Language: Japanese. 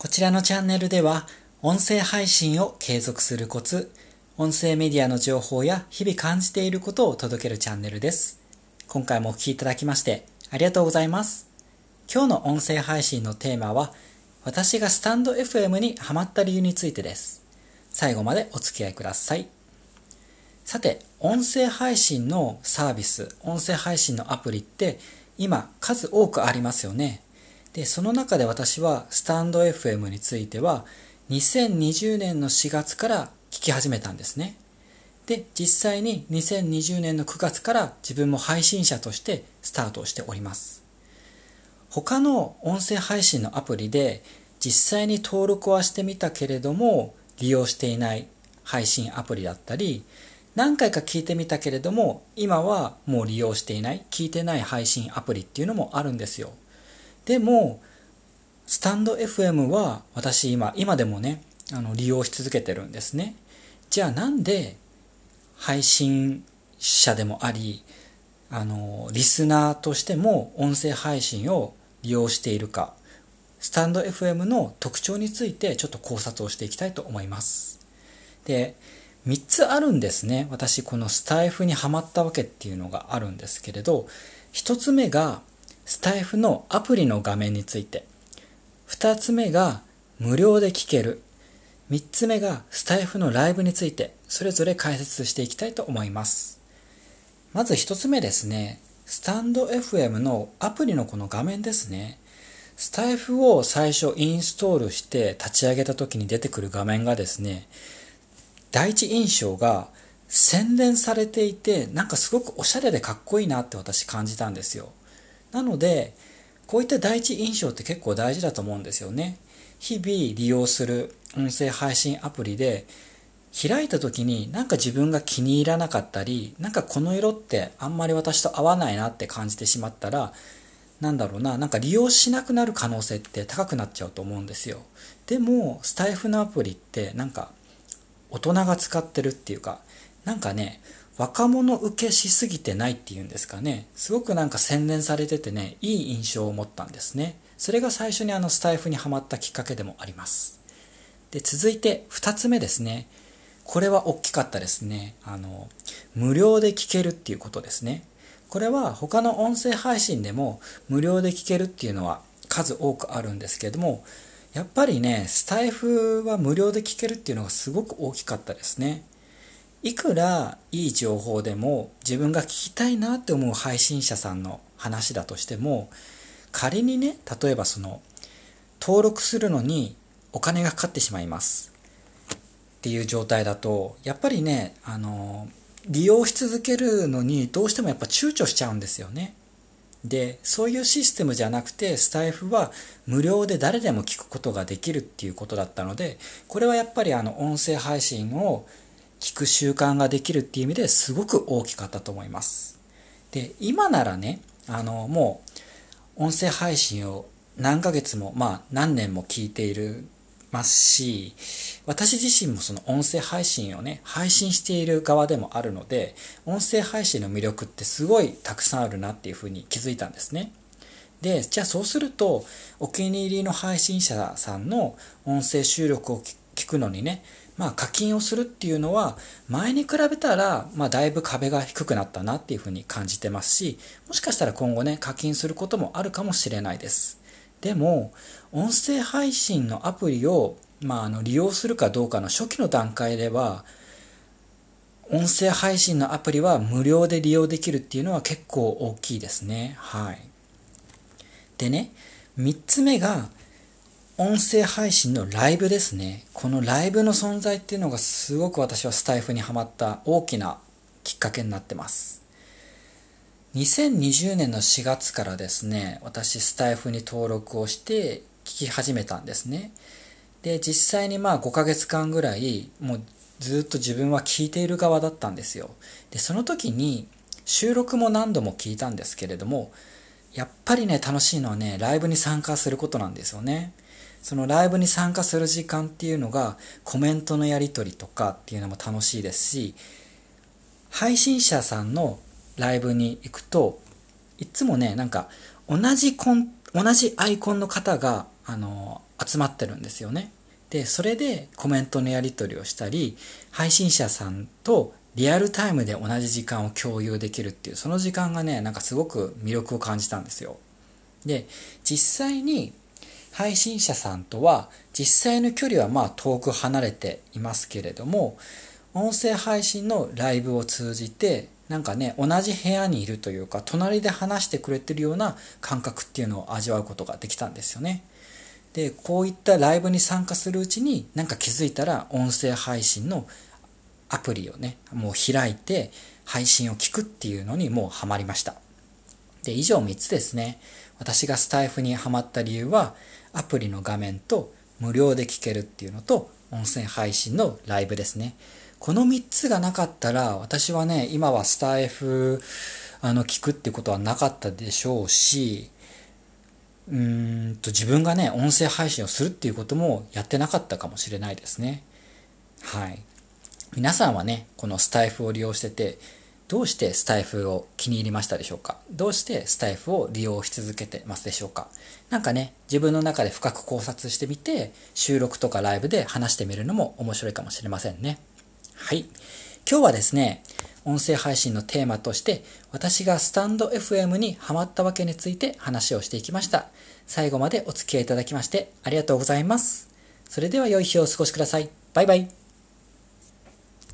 こちらのチャンネルでは、音声配信を継続するコツ、音声メディアの情報や日々感じていることを届けるチャンネルです。今回もお聴きいただきましてありがとうございます。今日の音声配信のテーマは、私がスタンド FM にハマった理由についてです。最後までお付き合いください。さて、音声配信のサービス、音声配信のアプリって今数多くありますよね。で、その中で私はスタンド FM については2020年の4月から聞き始めたんですね。で、実際に2020年の9月から自分も配信者としてスタートしております。他の音声配信のアプリで実際に登録はしてみたけれども利用していない配信アプリだったり何回か聞いてみたけれども今はもう利用していない聞いてない配信アプリっていうのもあるんですよでもスタンド FM は私今今でもねあの利用し続けてるんですね。じゃあなんで配信者でもありあのリスナーとしても音声配信を利用しているか。スタンド FM の特徴についてちょっと考察をしていきたいと思います。で3つあるんですね。私このスタイフにはまったわけっていうのがあるんですけれど1つ目がスタイフのアプリの画面について。2つ目が無料で聞ける。3つ目がスタイフのライブについて。それぞれ解説していきたいと思います。まず1つ目ですね。スタンド FM のアプリのこの画面ですね。スタイフを最初インストールして立ち上げた時に出てくる画面がですね第一印象が洗練されていてなんかすごくおしゃれでかっこいいなって私感じたんですよ。なのでこういった第一印象って結構大事だと思うんですよね。日々利用する音声配信アプリで開いた時になんか自分が気に入らなかったりなんかこの色ってあんまり私と合わないなって感じてしまったらなんだろうななんか利用しなくなる可能性って高くなっちゃうと思うんですよ。でもスタイフのアプリってなんか大人が使ってるっていうかなんかね若者受けしすぎてないっていうんですかね。すごくなんか洗練されててねいい印象を持ったんですね。それが最初にあのスタイフにはまったきっかけでもあります。で続いて2つ目ですね。これは大きかったですね。あの無料で聞けるっていうことですね。これは他の音声配信でも無料で聞けるっていうのは数多くあるんですけれどもやっぱりね、スタイフは無料で聞けるっていうのがすごく大きかったですね。いくらいい情報でも自分が聞きたいなって思う配信者さんの話だとしても、仮にね、例えばその、登録するのにお金がかかってしまいます。っていう状態だと、やっぱりね、あの、利用し続けるのにどうしてもやっぱ躊躇しちゃうんですよね。でそういうシステムじゃなくてスタイフは無料で誰でも聞くことができるっていうことだったのでこれはやっぱりあの音声配信を聞く習慣ができるっていう意味ですごく大きかったと思いますで今ならねあのもう音声配信を何ヶ月もまあ何年も聞いているますし、私自身もその音声配信をね、配信している側でもあるので、音声配信の魅力ってすごいたくさんあるなっていうふうに気づいたんですね。で、じゃあそうすると、お気に入りの配信者さんの音声収録を聞くのにね、まあ課金をするっていうのは、前に比べたら、まあだいぶ壁が低くなったなっていうふうに感じてますし、もしかしたら今後ね、課金することもあるかもしれないです。でも、音声配信のアプリを、まあ、あの利用するかどうかの初期の段階では、音声配信のアプリは無料で利用できるっていうのは結構大きいですね。はい。でね、3つ目が、音声配信のライブですね。このライブの存在っていうのがすごく私はスタイフにはまった大きなきっかけになってます。2020年の4月からですね、私スタイフに登録をして聞き始めたんですね。で、実際にまあ5ヶ月間ぐらい、もうずっと自分は聞いている側だったんですよ。で、その時に収録も何度も聞いたんですけれども、やっぱりね、楽しいのはね、ライブに参加することなんですよね。そのライブに参加する時間っていうのがコメントのやり取りとかっていうのも楽しいですし、配信者さんのライブに行くと、いつもね、なんか、同じコン、同じアイコンの方が、あの、集まってるんですよね。で、それでコメントのやり取りをしたり、配信者さんとリアルタイムで同じ時間を共有できるっていう、その時間がね、なんかすごく魅力を感じたんですよ。で、実際に配信者さんとは実際の距離はまあ遠く離れていますけれども、音声配信のライブを通じて、なんかね、同じ部屋にいるというか、隣で話してくれてるような感覚っていうのを味わうことができたんですよね。で、こういったライブに参加するうちに、なんか気づいたら音声配信のアプリをね、もう開いて配信を聞くっていうのにもうハマりました。で、以上3つですね。私がスタイフにハマった理由は、アプリの画面と無料で聞けるっていうのと、音声配信のライブですね。この3つがなかったら、私はね、今はスタイフ、あの、聞くってことはなかったでしょうし、うーんと自分がね、音声配信をするっていうこともやってなかったかもしれないですね。はい。皆さんはね、このスタイフを利用してて、どうしてスタイフを気に入りましたでしょうか？どうしてスタイフを利用し続けてますでしょうか？なんかね、自分の中で深く考察してみて、収録とかライブで話してみるのも面白いかもしれませんね。はい。今日はですね、音声配信のテーマとして、私がスタンド FM にハマったわけについて話をしていきました。最後までお付き合いいただきましてありがとうございます。それでは良い日をお過ごしください。バイバイ。